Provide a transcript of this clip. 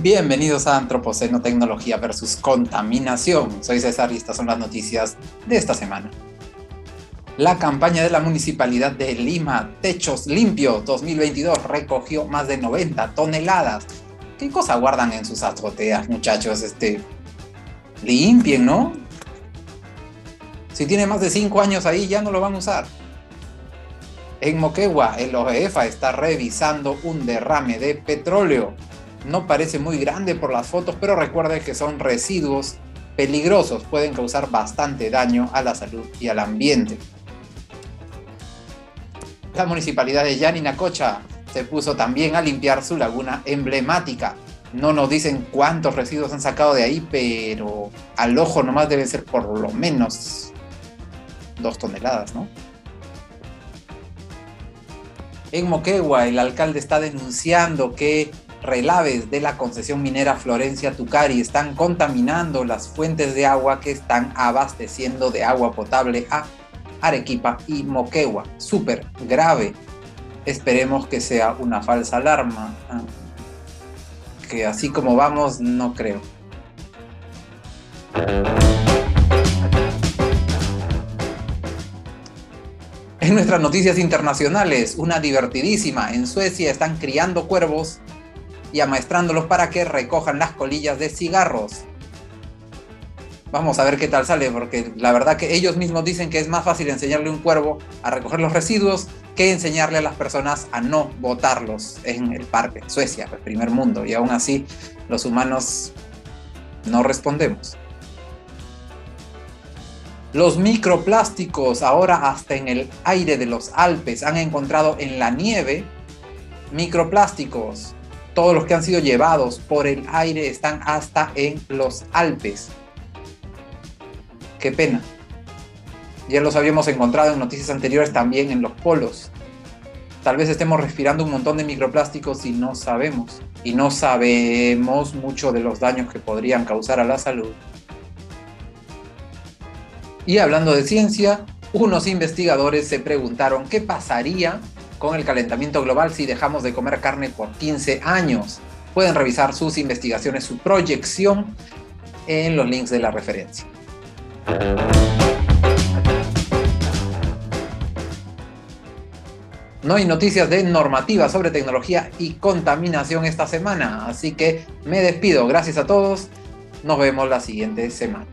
Bienvenidos a Antropoceno Tecnología versus Contaminación. Soy César y estas son las noticias de esta semana. La campaña de la Municipalidad de Lima, Techos Limpios 2022, recogió más de 90 toneladas. ¿Qué cosa guardan en sus azoteas, muchachos? Este, limpien, ¿no? Si tiene más de 5 años ahí, ya no lo van a usar. En Moquegua, el OEFA está revisando un derrame de petróleo. No parece muy grande por las fotos, pero recuerde que son residuos peligrosos, pueden causar bastante daño a la salud y al ambiente. La municipalidad de Yaninacocha se puso también a limpiar su laguna emblemática. No nos dicen cuántos residuos han sacado de ahí, pero al ojo nomás deben ser por lo menos dos toneladas, ¿no? En Moquegua, el alcalde está denunciando que relaves de la concesión minera Florencia Tucari están contaminando las fuentes de agua que están abasteciendo de agua potable a Arequipa y Moquegua. Súper grave. Esperemos que sea una falsa alarma. Ah, que así como vamos, no creo. En nuestras noticias internacionales, una divertidísima. En Suecia están criando cuervos y amaestrándolos para que recojan las colillas de cigarros. Vamos a ver qué tal sale, porque la verdad que ellos mismos dicen que es más fácil enseñarle a un cuervo a recoger los residuos que enseñarle a las personas a no botarlos en el parque, Suecia, el primer mundo, y aún así los humanos no respondemos. Los microplásticos ahora hasta en el aire de los Alpes han encontrado en la nieve microplásticos. Todos los que han sido llevados por el aire están hasta en los Alpes. Qué pena. Ya los habíamos encontrado en noticias anteriores también en los polos. Tal vez estemos respirando un montón de microplásticos y no sabemos. Y no sabemos mucho de los daños que podrían causar a la salud. Y hablando de ciencia, unos investigadores se preguntaron qué pasaría con el calentamiento global si dejamos de comer carne por 15 años. Pueden revisar sus investigaciones, su proyección en los links de la referencia. No hay noticias de normativa sobre tecnología y contaminación esta semana, así que me despido. Gracias a todos. Nos vemos la siguiente semana.